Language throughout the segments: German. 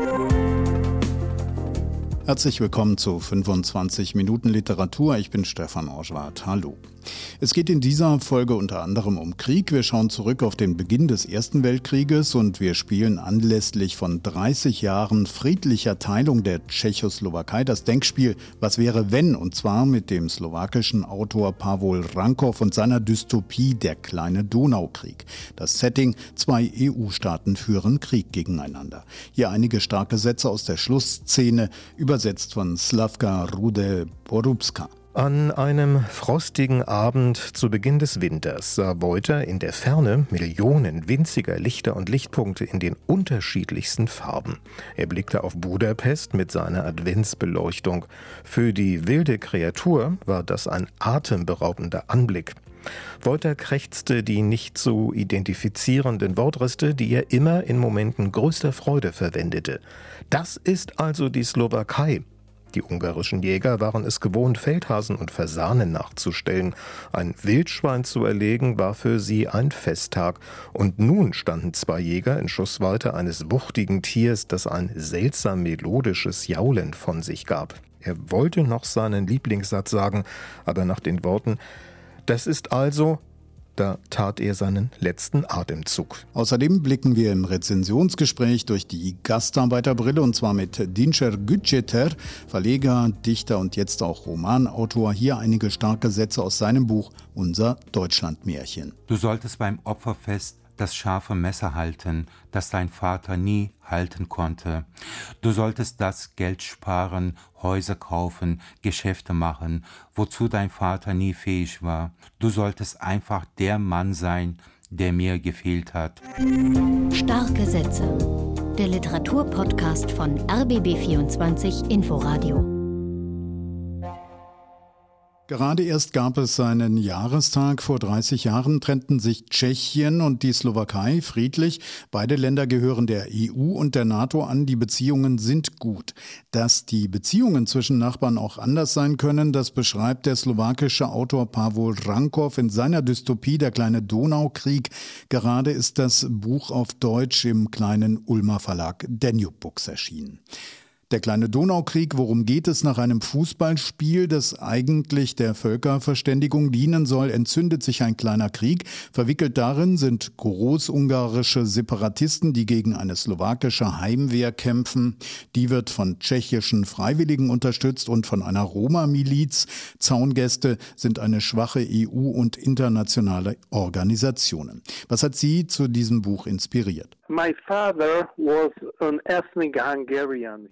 oh Herzlich willkommen zu 25 Minuten Literatur. Ich bin Stefan Orschwart. Hallo. Es geht in dieser Folge unter anderem um Krieg. Wir schauen zurück auf den Beginn des Ersten Weltkrieges und wir spielen anlässlich von 30 Jahren friedlicher Teilung der Tschechoslowakei das Denkspiel Was wäre wenn? Und zwar mit dem slowakischen Autor Pavol Rankov und seiner Dystopie Der kleine Donaukrieg. Das Setting, zwei EU-Staaten führen Krieg gegeneinander. Hier einige starke Sätze aus der Schlussszene über übersetzt von Slavka Rude Borubska. An einem frostigen Abend zu Beginn des Winters sah Wolter in der Ferne Millionen winziger Lichter und Lichtpunkte in den unterschiedlichsten Farben. Er blickte auf Budapest mit seiner Adventsbeleuchtung. Für die wilde Kreatur war das ein atemberaubender Anblick. Wolter krächzte die nicht zu identifizierenden Wortreste, die er immer in Momenten größter Freude verwendete. Das ist also die Slowakei. Die ungarischen Jäger waren es gewohnt, Feldhasen und Fasanen nachzustellen. Ein Wildschwein zu erlegen war für sie ein Festtag. Und nun standen zwei Jäger in Schussweite eines wuchtigen Tiers, das ein seltsam melodisches Jaulen von sich gab. Er wollte noch seinen Lieblingssatz sagen, aber nach den Worten Das ist also da tat er seinen letzten Atemzug. Außerdem blicken wir im Rezensionsgespräch durch die Gastarbeiterbrille und zwar mit Dincer Gütjeter, Verleger, Dichter und jetzt auch Romanautor. Hier einige starke Sätze aus seinem Buch Unser Deutschlandmärchen. Du solltest beim Opferfest das scharfe Messer halten, das dein Vater nie halten konnte. Du solltest das Geld sparen, Häuser kaufen, Geschäfte machen, wozu dein Vater nie fähig war. Du solltest einfach der Mann sein, der mir gefehlt hat. Starke Sätze. Der Literaturpodcast von RBB24 Inforadio. Gerade erst gab es seinen Jahrestag. Vor 30 Jahren trennten sich Tschechien und die Slowakei friedlich. Beide Länder gehören der EU und der NATO an. Die Beziehungen sind gut. Dass die Beziehungen zwischen Nachbarn auch anders sein können, das beschreibt der slowakische Autor Pavol Rankov in seiner Dystopie Der kleine Donaukrieg. Gerade ist das Buch auf Deutsch im kleinen Ulmer Verlag Danube Books erschienen. Der kleine Donaukrieg, worum geht es nach einem Fußballspiel, das eigentlich der Völkerverständigung dienen soll, entzündet sich ein kleiner Krieg. Verwickelt darin sind großungarische Separatisten, die gegen eine slowakische Heimwehr kämpfen. Die wird von tschechischen Freiwilligen unterstützt und von einer Roma-Miliz. Zaungäste sind eine schwache EU und internationale Organisationen. Was hat Sie zu diesem Buch inspiriert?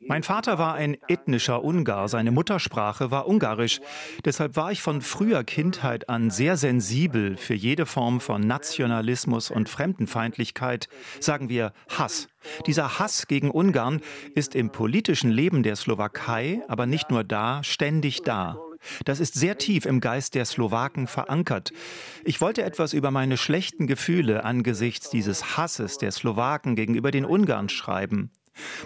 Mein Vater war ein ethnischer Ungar, seine Muttersprache war Ungarisch. Deshalb war ich von früher Kindheit an sehr sensibel für jede Form von Nationalismus und Fremdenfeindlichkeit, sagen wir Hass. Dieser Hass gegen Ungarn ist im politischen Leben der Slowakei, aber nicht nur da, ständig da. Das ist sehr tief im Geist der Slowaken verankert. Ich wollte etwas über meine schlechten Gefühle angesichts dieses Hasses der Slowaken gegenüber den Ungarn schreiben.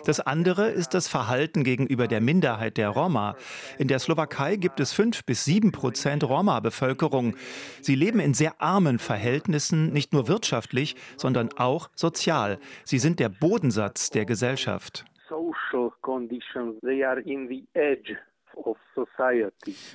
Das andere ist das Verhalten gegenüber der Minderheit der Roma. In der Slowakei gibt es fünf bis sieben Prozent Roma-Bevölkerung. Sie leben in sehr armen Verhältnissen, nicht nur wirtschaftlich, sondern auch sozial. Sie sind der Bodensatz der Gesellschaft. Social conditions, they are in the edge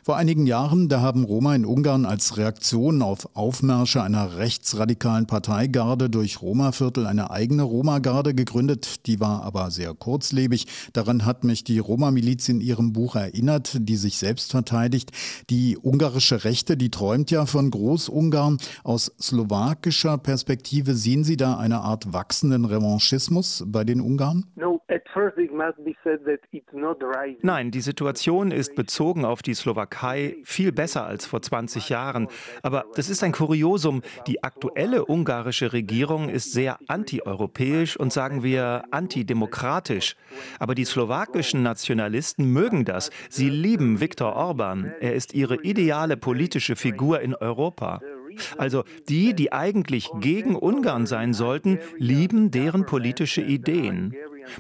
vor einigen Jahren, da haben Roma in Ungarn als Reaktion auf Aufmärsche einer rechtsradikalen Parteigarde durch Roma-Viertel eine eigene Roma-Garde gegründet. Die war aber sehr kurzlebig. Daran hat mich die Roma-Miliz in ihrem Buch erinnert, die sich selbst verteidigt. Die ungarische Rechte, die träumt ja von Großungarn. Aus slowakischer Perspektive sehen Sie da eine Art wachsenden Revanchismus bei den Ungarn? Nein, die Situation ist bezogen auf die Slowakei viel besser als vor 20 Jahren. Aber das ist ein Kuriosum. Die aktuelle ungarische Regierung ist sehr antieuropäisch und sagen wir antidemokratisch. Aber die slowakischen Nationalisten mögen das. Sie lieben Viktor Orban. Er ist ihre ideale politische Figur in Europa. Also die, die eigentlich gegen Ungarn sein sollten, lieben deren politische Ideen.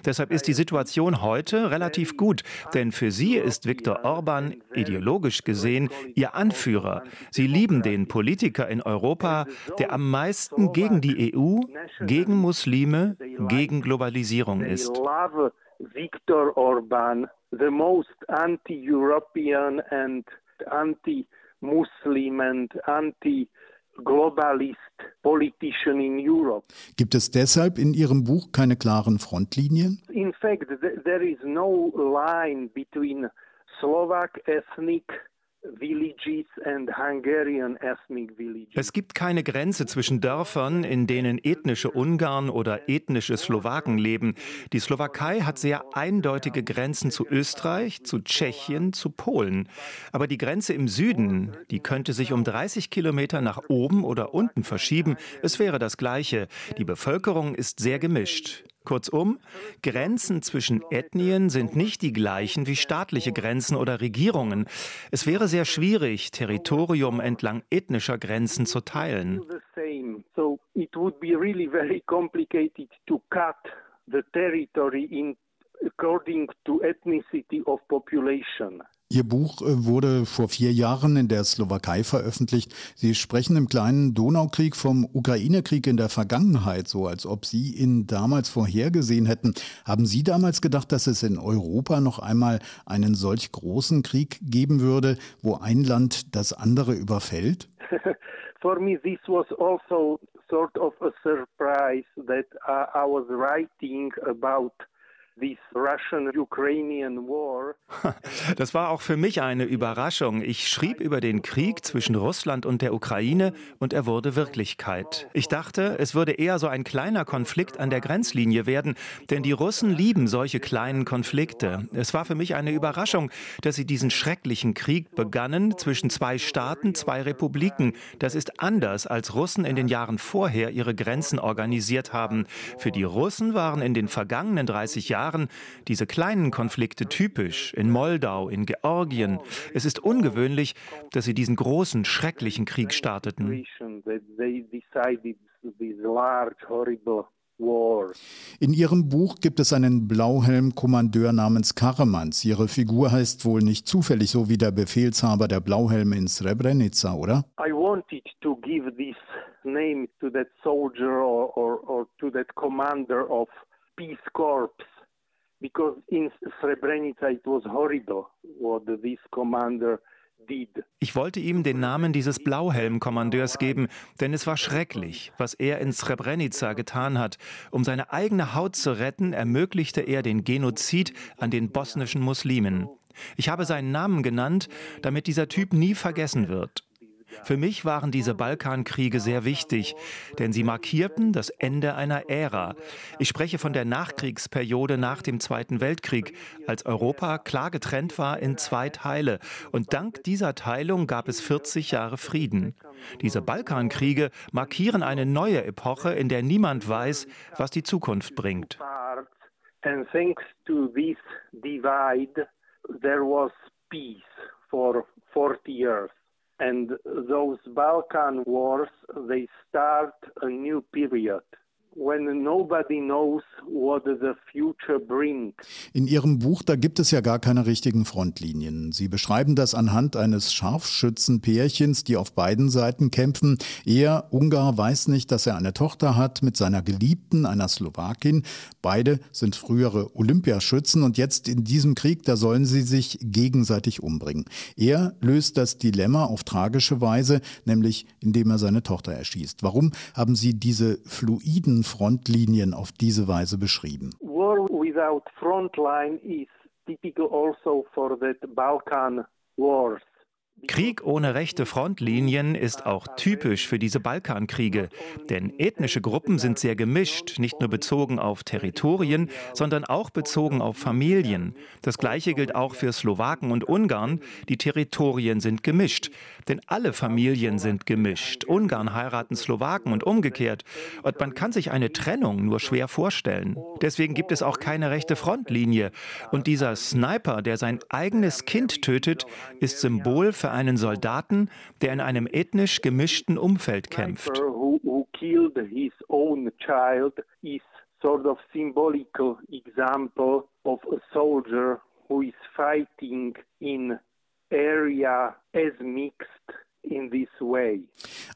Deshalb ist die Situation heute relativ gut, denn für sie ist Viktor Orban ideologisch gesehen ihr Anführer. Sie lieben den Politiker in Europa, der am meisten gegen die EU, gegen Muslime, gegen Globalisierung ist. Viktor Orban, the most anti-European and anti-Muslim and anti globalist politician in Europe. Gibt es deshalb in Ihrem Buch keine klaren Frontlinien? In fact, there is no line between Slovak ethnic es gibt keine Grenze zwischen Dörfern, in denen ethnische Ungarn oder ethnische Slowaken leben. Die Slowakei hat sehr eindeutige Grenzen zu Österreich, zu Tschechien, zu Polen. Aber die Grenze im Süden, die könnte sich um 30 Kilometer nach oben oder unten verschieben. Es wäre das Gleiche. Die Bevölkerung ist sehr gemischt. Kurzum, Grenzen zwischen Ethnien sind nicht die gleichen wie staatliche Grenzen oder Regierungen. Es wäre sehr schwierig, Territorium entlang ethnischer Grenzen zu teilen. Ihr Buch äh, wurde vor vier Jahren in der Slowakei veröffentlicht. Sie sprechen im kleinen Donaukrieg vom Ukraine-Krieg in der Vergangenheit, so als ob Sie ihn damals vorhergesehen hätten. Haben Sie damals gedacht, dass es in Europa noch einmal einen solch großen Krieg geben würde, wo ein Land das andere überfällt? For me, this was also sort of a surprise that uh, I was writing about Das war auch für mich eine Überraschung. Ich schrieb über den Krieg zwischen Russland und der Ukraine und er wurde Wirklichkeit. Ich dachte, es würde eher so ein kleiner Konflikt an der Grenzlinie werden, denn die Russen lieben solche kleinen Konflikte. Es war für mich eine Überraschung, dass sie diesen schrecklichen Krieg begannen zwischen zwei Staaten, zwei Republiken. Das ist anders, als Russen in den Jahren vorher ihre Grenzen organisiert haben. Für die Russen waren in den vergangenen 30 Jahren Jahren diese kleinen Konflikte typisch in Moldau, in Georgien. Es ist ungewöhnlich, dass sie diesen großen, schrecklichen Krieg starteten. In Ihrem Buch gibt es einen Blauhelm-Kommandeur namens Karamans. Ihre Figur heißt wohl nicht zufällig so wie der Befehlshaber der Blauhelme in Srebrenica, oder? I wanted to give this name to that soldier or, or, or to that commander of Peace Corps ich wollte ihm den Namen dieses Blauhelm-Kommandeurs geben, denn es war schrecklich, was er in Srebrenica getan hat. Um seine eigene Haut zu retten, ermöglichte er den Genozid an den bosnischen Muslimen. Ich habe seinen Namen genannt, damit dieser Typ nie vergessen wird. Für mich waren diese Balkankriege sehr wichtig, denn sie markierten das Ende einer Ära. Ich spreche von der Nachkriegsperiode nach dem Zweiten Weltkrieg, als Europa klar getrennt war in zwei Teile. Und dank dieser Teilung gab es 40 Jahre Frieden. Diese Balkankriege markieren eine neue Epoche, in der niemand weiß, was die Zukunft bringt. And thanks to this divide, there was peace for 40 years. And those Balkan wars, they start a new period. when nobody knows what the future brings. In Ihrem Buch, da gibt es ja gar keine richtigen Frontlinien. Sie beschreiben das anhand eines Scharfschützenpärchens, die auf beiden Seiten kämpfen. Er, Ungar, weiß nicht, dass er eine Tochter hat mit seiner Geliebten, einer Slowakin. Beide sind frühere Olympiaschützen und jetzt in diesem Krieg, da sollen sie sich gegenseitig umbringen. Er löst das Dilemma auf tragische Weise, nämlich indem er seine Tochter erschießt. Warum haben Sie diese fluiden Frontlinien auf diese Weise beschrieben. War without frontline is typical also for the Balkan wars. Krieg ohne rechte Frontlinien ist auch typisch für diese Balkankriege, denn ethnische Gruppen sind sehr gemischt, nicht nur bezogen auf Territorien, sondern auch bezogen auf Familien. Das gleiche gilt auch für Slowaken und Ungarn, die Territorien sind gemischt, denn alle Familien sind gemischt. Ungarn heiraten Slowaken und umgekehrt, und man kann sich eine Trennung nur schwer vorstellen. Deswegen gibt es auch keine rechte Frontlinie, und dieser Sniper, der sein eigenes Kind tötet, ist Symbol für einen Soldaten, der in einem ethnisch gemischten Umfeld kämpft. sort of symbolical example of a soldier who is fighting in area as mixed.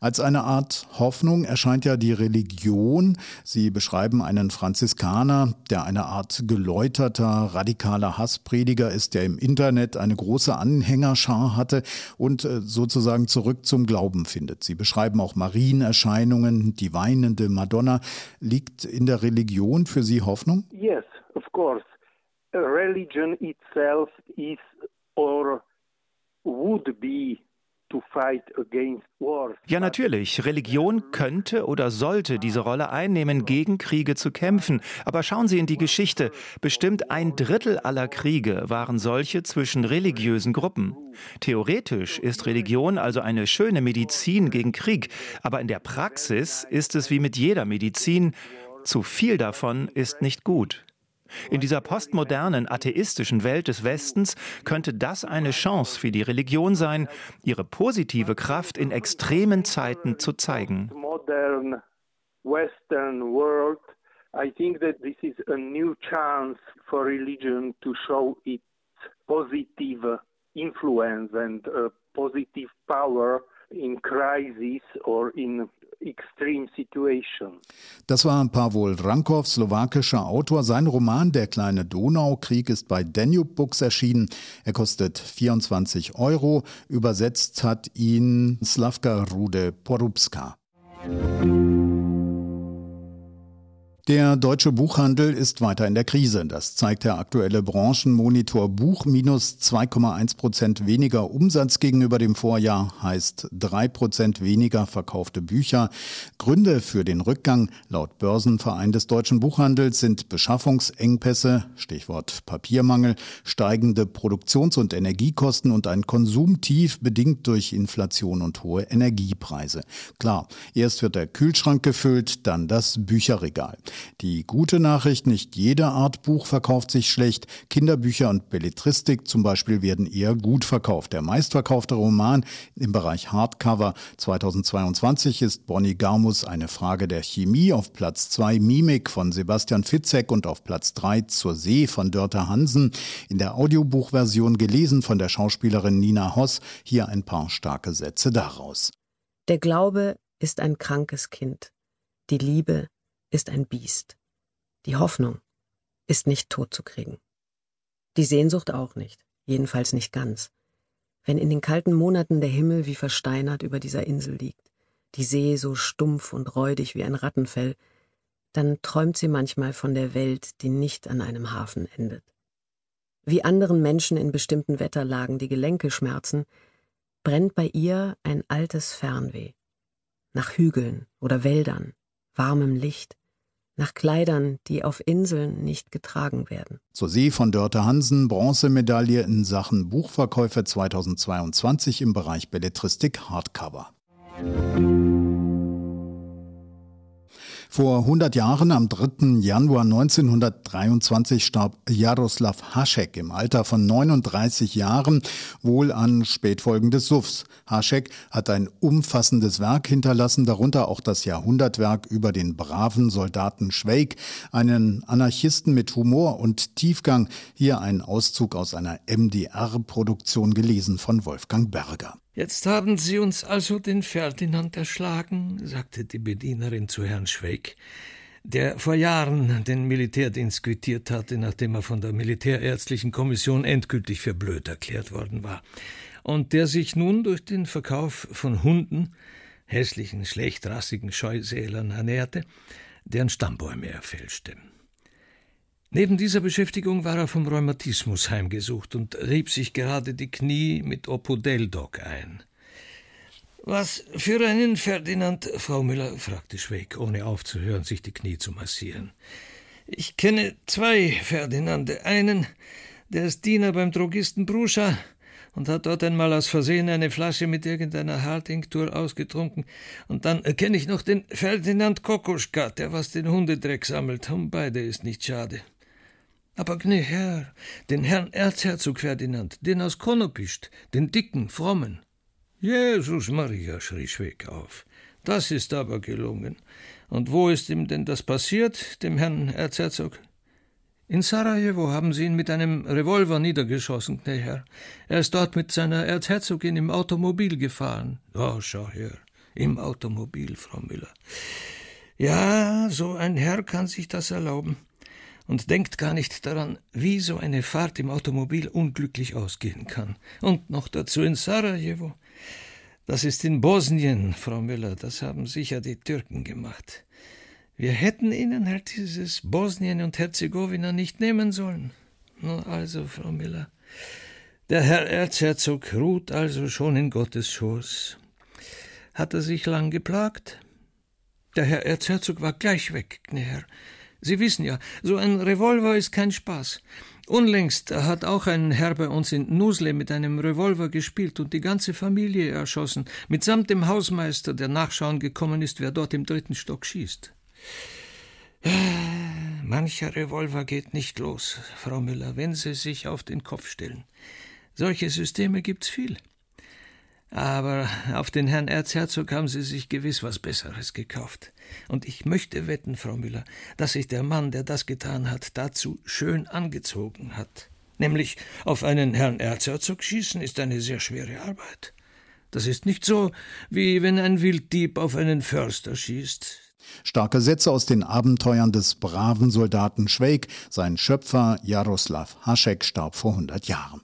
Als eine Art Hoffnung erscheint ja die Religion. Sie beschreiben einen Franziskaner, der eine Art geläuterter, radikaler Hassprediger ist, der im Internet eine große Anhängerschar hatte und äh, sozusagen zurück zum Glauben findet. Sie beschreiben auch Marienerscheinungen, die weinende Madonna. Liegt in der Religion für Sie Hoffnung? Yes, of course. Religion itself is or would be ja, natürlich. Religion könnte oder sollte diese Rolle einnehmen, gegen Kriege zu kämpfen. Aber schauen Sie in die Geschichte. Bestimmt ein Drittel aller Kriege waren solche zwischen religiösen Gruppen. Theoretisch ist Religion also eine schöne Medizin gegen Krieg. Aber in der Praxis ist es wie mit jeder Medizin. Zu viel davon ist nicht gut. In dieser postmodernen, atheistischen Welt des Westens könnte das eine Chance für die Religion sein, ihre positive Kraft in extremen Zeiten zu zeigen. Western world, I think that this is a new chance for religion to show its positive influence and uh, positive power in crisis or in extreme situation. Das war Pavol Drankov, slowakischer Autor. Sein Roman Der kleine Donaukrieg ist bei Danube Books erschienen. Er kostet 24 Euro. Übersetzt hat ihn Slavka Rude Porubska. Der deutsche Buchhandel ist weiter in der Krise. Das zeigt der aktuelle Branchenmonitor Buch. Minus 2,1 Prozent weniger Umsatz gegenüber dem Vorjahr heißt 3 Prozent weniger verkaufte Bücher. Gründe für den Rückgang laut Börsenverein des deutschen Buchhandels sind Beschaffungsengpässe, Stichwort Papiermangel, steigende Produktions- und Energiekosten und ein Konsumtief bedingt durch Inflation und hohe Energiepreise. Klar, erst wird der Kühlschrank gefüllt, dann das Bücherregal. Die gute Nachricht, nicht jede Art Buch verkauft sich schlecht. Kinderbücher und Belletristik zum Beispiel werden eher gut verkauft. Der meistverkaufte Roman im Bereich Hardcover 2022 ist Bonnie Garmus eine Frage der Chemie. Auf Platz 2 Mimik von Sebastian Fitzek und auf Platz 3 Zur See von Dörte Hansen. In der Audiobuchversion gelesen von der Schauspielerin Nina Hoss. Hier ein paar starke Sätze daraus. Der Glaube ist ein krankes Kind. Die Liebe ist ein Biest. Die Hoffnung ist nicht totzukriegen. Die Sehnsucht auch nicht, jedenfalls nicht ganz. Wenn in den kalten Monaten der Himmel wie versteinert über dieser Insel liegt, die See so stumpf und räudig wie ein Rattenfell, dann träumt sie manchmal von der Welt, die nicht an einem Hafen endet. Wie anderen Menschen in bestimmten Wetterlagen die Gelenke schmerzen, brennt bei ihr ein altes Fernweh. Nach Hügeln oder Wäldern, warmem Licht, nach Kleidern, die auf Inseln nicht getragen werden. Zur See von Dörte Hansen, Bronzemedaille in Sachen Buchverkäufe 2022 im Bereich Belletristik Hardcover. Vor 100 Jahren, am 3. Januar 1923, starb Jaroslav Hašek im Alter von 39 Jahren, wohl an Spätfolgen des Suffs. Hašek hat ein umfassendes Werk hinterlassen, darunter auch das Jahrhundertwerk über den braven Soldaten Schweig, einen Anarchisten mit Humor und Tiefgang. Hier ein Auszug aus einer MDR-Produktion gelesen von Wolfgang Berger. Jetzt haben Sie uns also den Ferdinand erschlagen, sagte die Bedienerin zu Herrn Schweig, der vor Jahren den Militärdienst quittiert hatte, nachdem er von der Militärärztlichen Kommission endgültig für blöd erklärt worden war, und der sich nun durch den Verkauf von Hunden, hässlichen, schlechtrassigen Scheusälern ernährte, deren Stammbäume er fälschte. Neben dieser Beschäftigung war er vom Rheumatismus heimgesucht und rieb sich gerade die Knie mit Opodeldoc ein. Was für einen Ferdinand, Frau Müller? fragte Schweig, ohne aufzuhören, sich die Knie zu massieren. Ich kenne zwei Ferdinande. Einen, der ist Diener beim Drogisten Bruscha und hat dort einmal aus Versehen eine Flasche mit irgendeiner Haartinktur ausgetrunken. Und dann kenne ich noch den Ferdinand Kokoschka, der was den Hundedreck sammelt. Um beide ist nicht schade. Aber gnä Herr, den Herrn Erzherzog Ferdinand, den aus Konopist, den dicken, frommen. Jesus Maria, schrie Schweck auf. Das ist aber gelungen. Und wo ist ihm denn das passiert, dem Herrn Erzherzog? In Sarajevo haben sie ihn mit einem Revolver niedergeschossen, Herr. Er ist dort mit seiner Erzherzogin im Automobil gefahren. Oh, schau her. Im Automobil, Frau Müller. Ja, so ein Herr kann sich das erlauben und denkt gar nicht daran, wie so eine Fahrt im Automobil unglücklich ausgehen kann. Und noch dazu in Sarajevo. Das ist in Bosnien, Frau Müller, das haben sicher die Türken gemacht. Wir hätten Ihnen halt dieses Bosnien und Herzegowina nicht nehmen sollen. Nun also, Frau Müller, der Herr Erzherzog ruht also schon in Gottes Schoß. Hat er sich lang geplagt? Der Herr Erzherzog war gleich weg, Herr. Sie wissen ja, so ein Revolver ist kein Spaß. Unlängst hat auch ein Herr bei uns in Nusle mit einem Revolver gespielt und die ganze Familie erschossen, mitsamt dem Hausmeister, der nachschauen gekommen ist, wer dort im dritten Stock schießt. Mancher Revolver geht nicht los, Frau Müller, wenn Sie sich auf den Kopf stellen. Solche Systeme gibt's viel. Aber auf den Herrn Erzherzog haben Sie sich gewiss was Besseres gekauft. Und ich möchte wetten, Frau Müller, dass sich der Mann, der das getan hat, dazu schön angezogen hat. Nämlich auf einen Herrn Erzherzog schießen ist eine sehr schwere Arbeit. Das ist nicht so, wie wenn ein Wilddieb auf einen Förster schießt. Starke Sätze aus den Abenteuern des braven Soldaten Schweig. Sein Schöpfer Jaroslav Haschek starb vor 100 Jahren.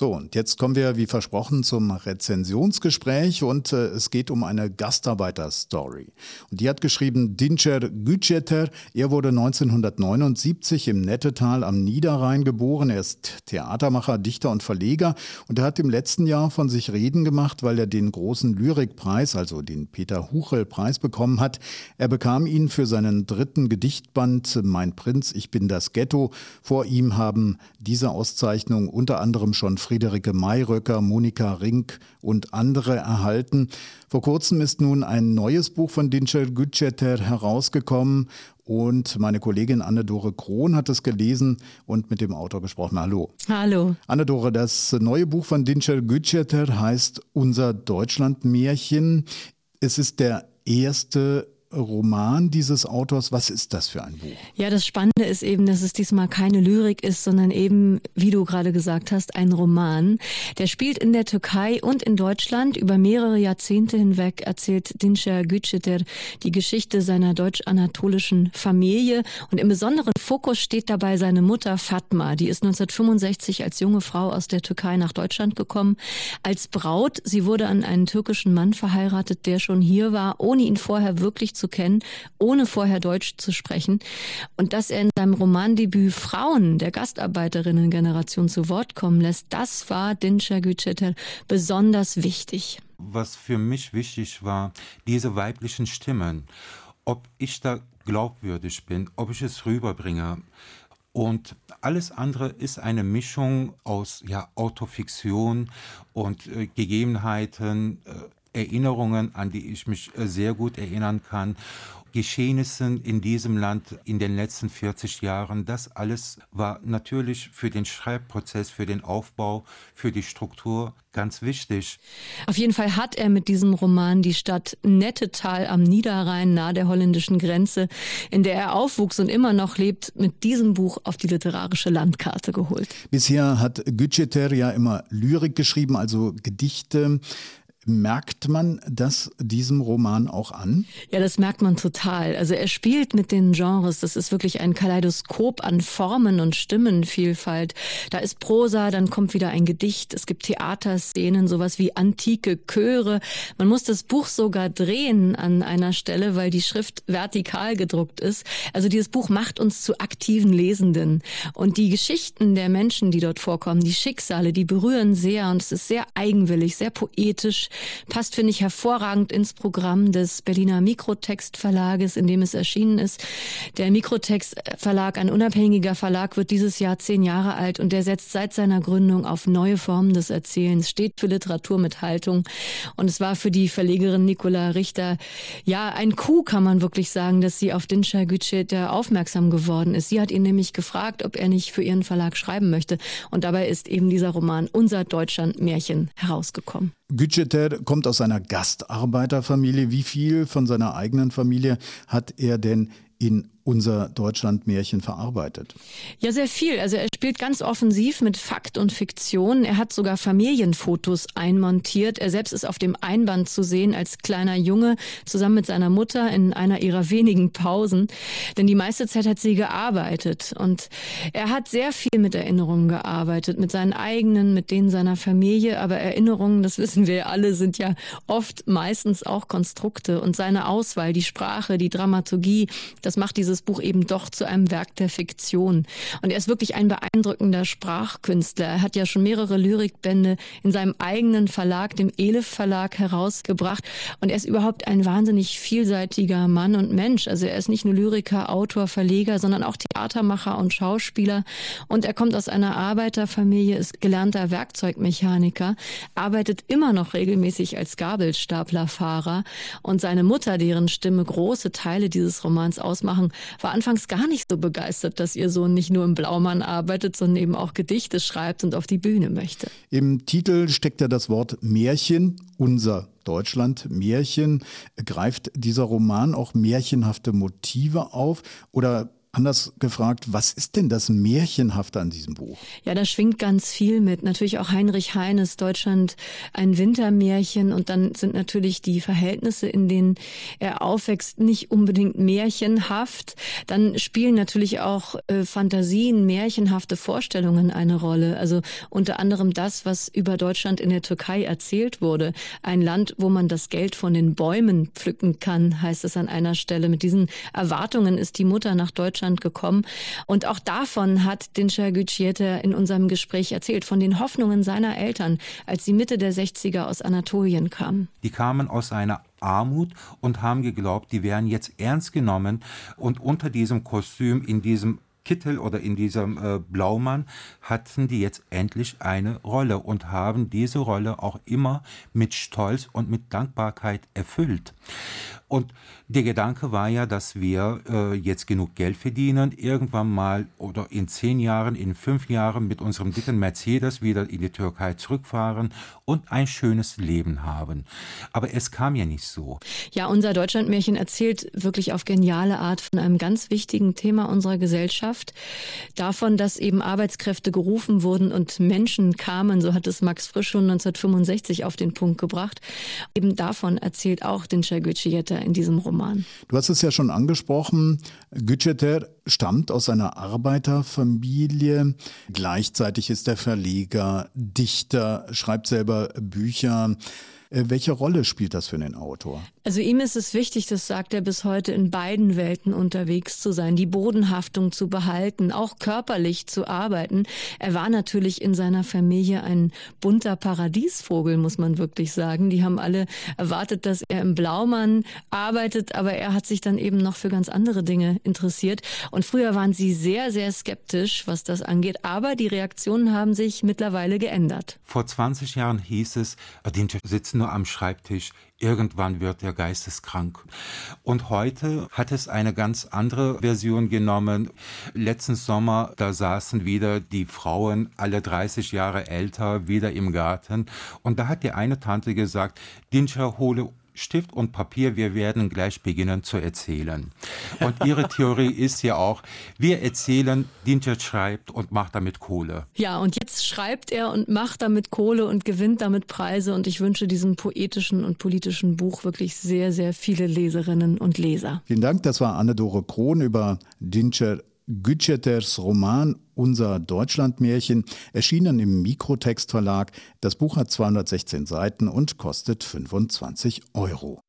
So, und jetzt kommen wir, wie versprochen, zum Rezensionsgespräch und äh, es geht um eine Gastarbeiter-Story. Und die hat geschrieben Dincer Güceter. Er wurde 1979 im Nettetal am Niederrhein geboren. Er ist Theatermacher, Dichter und Verleger und er hat im letzten Jahr von sich reden gemacht, weil er den großen Lyrikpreis, also den Peter Huchel-Preis bekommen hat. Er bekam ihn für seinen dritten Gedichtband Mein Prinz, ich bin das Ghetto. Vor ihm haben diese Auszeichnung unter anderem schon Friederike Mayröcker, Monika Rink und andere erhalten. Vor kurzem ist nun ein neues Buch von Dinçer Gütscheter herausgekommen und meine Kollegin Anne-Dore Krohn hat es gelesen und mit dem Autor gesprochen. Hallo. Hallo. Anne-Dore, das neue Buch von Dinçer Gütscheter heißt Unser Deutschlandmärchen. Es ist der erste Roman dieses Autors. Was ist das für ein Buch? Ja, das Spannende ist eben, dass es diesmal keine Lyrik ist, sondern eben, wie du gerade gesagt hast, ein Roman. Der spielt in der Türkei und in Deutschland. Über mehrere Jahrzehnte hinweg erzählt Dinçer Gütschiter die Geschichte seiner deutsch-anatolischen Familie. Und im besonderen Fokus steht dabei seine Mutter Fatma. Die ist 1965 als junge Frau aus der Türkei nach Deutschland gekommen. Als Braut, sie wurde an einen türkischen Mann verheiratet, der schon hier war, ohne ihn vorher wirklich zu kennen, ohne vorher Deutsch zu sprechen. Und dass er in seinem Romandebüt Frauen der Gastarbeiterinnen-Generation zu Wort kommen lässt, das war Dinçer Güceter besonders wichtig. Was für mich wichtig war, diese weiblichen Stimmen, ob ich da glaubwürdig bin, ob ich es rüberbringe. Und alles andere ist eine Mischung aus ja, Autofiktion und äh, Gegebenheiten, äh, Erinnerungen, an die ich mich äh, sehr gut erinnern kann. Geschehnissen in diesem Land in den letzten 40 Jahren, das alles war natürlich für den Schreibprozess, für den Aufbau, für die Struktur ganz wichtig. Auf jeden Fall hat er mit diesem Roman die Stadt Nettetal am Niederrhein nahe der holländischen Grenze, in der er aufwuchs und immer noch lebt, mit diesem Buch auf die literarische Landkarte geholt. Bisher hat Gütscheter ja immer Lyrik geschrieben, also Gedichte. Merkt man das diesem Roman auch an? Ja, das merkt man total. Also er spielt mit den Genres. Das ist wirklich ein Kaleidoskop an Formen und Stimmenvielfalt. Da ist Prosa, dann kommt wieder ein Gedicht. Es gibt Theaterszenen, sowas wie antike Chöre. Man muss das Buch sogar drehen an einer Stelle, weil die Schrift vertikal gedruckt ist. Also dieses Buch macht uns zu aktiven Lesenden. Und die Geschichten der Menschen, die dort vorkommen, die Schicksale, die berühren sehr und es ist sehr eigenwillig, sehr poetisch passt, finde ich, hervorragend ins Programm des Berliner Mikrotext Verlages, in dem es erschienen ist. Der Mikrotext Verlag, ein unabhängiger Verlag, wird dieses Jahr zehn Jahre alt und der setzt seit seiner Gründung auf neue Formen des Erzählens, steht für Literatur mit Haltung. Und es war für die Verlegerin Nicola Richter, ja, ein Coup, kann man wirklich sagen, dass sie auf Dinçer Gütschet aufmerksam geworden ist. Sie hat ihn nämlich gefragt, ob er nicht für ihren Verlag schreiben möchte. Und dabei ist eben dieser Roman Unser Deutschland Märchen herausgekommen. Gütscheter kommt aus einer Gastarbeiterfamilie. Wie viel von seiner eigenen Familie hat er denn in unser Deutschland-Märchen verarbeitet? Ja, sehr viel. Also er spielt ganz offensiv mit Fakt und Fiktion. Er hat sogar Familienfotos einmontiert. Er selbst ist auf dem Einband zu sehen als kleiner Junge zusammen mit seiner Mutter in einer ihrer wenigen Pausen. Denn die meiste Zeit hat sie gearbeitet. Und er hat sehr viel mit Erinnerungen gearbeitet, mit seinen eigenen, mit denen seiner Familie. Aber Erinnerungen, das wissen wir alle, sind ja oft meistens auch Konstrukte. Und seine Auswahl, die Sprache, die Dramaturgie, das macht dieses dieses Buch eben doch zu einem Werk der Fiktion. Und er ist wirklich ein beeindruckender Sprachkünstler. Er hat ja schon mehrere Lyrikbände in seinem eigenen Verlag, dem Elif Verlag, herausgebracht. Und er ist überhaupt ein wahnsinnig vielseitiger Mann und Mensch. Also er ist nicht nur Lyriker, Autor, Verleger, sondern auch Theatermacher und Schauspieler. Und er kommt aus einer Arbeiterfamilie, ist gelernter Werkzeugmechaniker, arbeitet immer noch regelmäßig als Gabelstaplerfahrer. Und seine Mutter, deren Stimme große Teile dieses Romans ausmachen, war anfangs gar nicht so begeistert, dass ihr Sohn nicht nur im Blaumann arbeitet, sondern eben auch Gedichte schreibt und auf die Bühne möchte. Im Titel steckt ja das Wort Märchen, unser Deutschland Märchen. Greift dieser Roman auch märchenhafte Motive auf oder Anders gefragt, was ist denn das Märchenhafte an diesem Buch? Ja, da schwingt ganz viel mit. Natürlich auch Heinrich Heines, Deutschland ein Wintermärchen. Und dann sind natürlich die Verhältnisse, in denen er aufwächst, nicht unbedingt märchenhaft. Dann spielen natürlich auch äh, Fantasien, märchenhafte Vorstellungen eine Rolle. Also unter anderem das, was über Deutschland in der Türkei erzählt wurde. Ein Land, wo man das Geld von den Bäumen pflücken kann, heißt es an einer Stelle. Mit diesen Erwartungen ist die Mutter nach Deutschland Deutschland gekommen. Und auch davon hat Dinscher Gütschieter in unserem Gespräch erzählt, von den Hoffnungen seiner Eltern, als sie Mitte der 60er aus Anatolien kamen. Die kamen aus einer Armut und haben geglaubt, die wären jetzt ernst genommen und unter diesem Kostüm, in diesem Kittel oder in diesem äh, Blaumann hatten die jetzt endlich eine Rolle und haben diese Rolle auch immer mit Stolz und mit Dankbarkeit erfüllt. Und der Gedanke war ja, dass wir äh, jetzt genug Geld verdienen, irgendwann mal oder in zehn Jahren, in fünf Jahren mit unserem dicken Mercedes wieder in die Türkei zurückfahren und ein schönes Leben haben. Aber es kam ja nicht so. Ja, unser Deutschlandmärchen erzählt wirklich auf geniale Art von einem ganz wichtigen Thema unserer Gesellschaft. Davon, dass eben Arbeitskräfte gerufen wurden und Menschen kamen, so hat es Max Frisch schon 1965 auf den Punkt gebracht. Eben davon erzählt auch den Çergücüyetter in diesem Roman. Du hast es ja schon angesprochen. Gütscheter stammt aus einer Arbeiterfamilie. Gleichzeitig ist er Verleger, Dichter, schreibt selber Bücher. Äh, welche Rolle spielt das für den Autor? Also ihm ist es wichtig, das sagt er bis heute, in beiden Welten unterwegs zu sein, die Bodenhaftung zu behalten, auch körperlich zu arbeiten. Er war natürlich in seiner Familie ein bunter Paradiesvogel, muss man wirklich sagen. Die haben alle erwartet, dass er im Blaumann arbeitet, aber er hat sich dann eben noch für ganz andere Dinge interessiert. Und früher waren sie sehr, sehr skeptisch, was das angeht. Aber die Reaktionen haben sich mittlerweile geändert. Vor 20 Jahren hieß es, die sitzen nur am Schreibtisch, irgendwann wird er geisteskrank. Und heute hat es eine ganz andere Version genommen. Letzten Sommer, da saßen wieder die Frauen, alle 30 Jahre älter, wieder im Garten. Und da hat die eine Tante gesagt, Dinscher, hole Stift und Papier, wir werden gleich beginnen zu erzählen. Und ihre Theorie ist ja auch, wir erzählen, Dinter schreibt und macht damit Kohle. Ja, und jetzt schreibt er und macht damit Kohle und gewinnt damit Preise und ich wünsche diesem poetischen und politischen Buch wirklich sehr, sehr viele Leserinnen und Leser. Vielen Dank, das war Anne-Dore Krohn über Dinter Gütscheters Roman Unser Deutschlandmärchen, erschienen im Mikrotext Verlag. Das Buch hat 216 Seiten und kostet 25 Euro.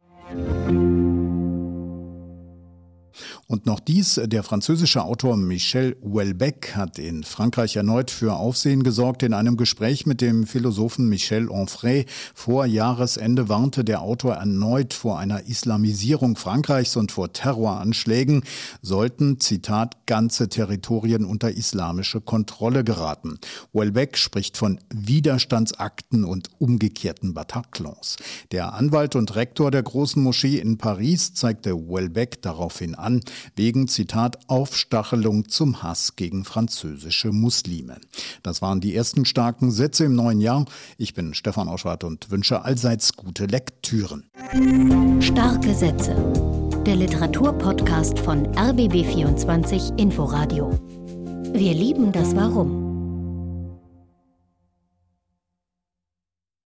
Und noch dies, der französische Autor Michel Houellebecq hat in Frankreich erneut für Aufsehen gesorgt. In einem Gespräch mit dem Philosophen Michel Onfray vor Jahresende warnte der Autor erneut vor einer Islamisierung Frankreichs und vor Terroranschlägen, sollten, Zitat, ganze Territorien unter islamische Kontrolle geraten. Houellebecq spricht von Widerstandsakten und umgekehrten Bataclans. Der Anwalt und Rektor der großen Moschee in Paris zeigte Houellebecq daraufhin an, an, wegen, Zitat, Aufstachelung zum Hass gegen französische Muslime. Das waren die ersten starken Sätze im neuen Jahr. Ich bin Stefan Oschwart und wünsche allseits gute Lektüren. Starke Sätze. Der Literaturpodcast von RBB24 Inforadio. Wir lieben das Warum.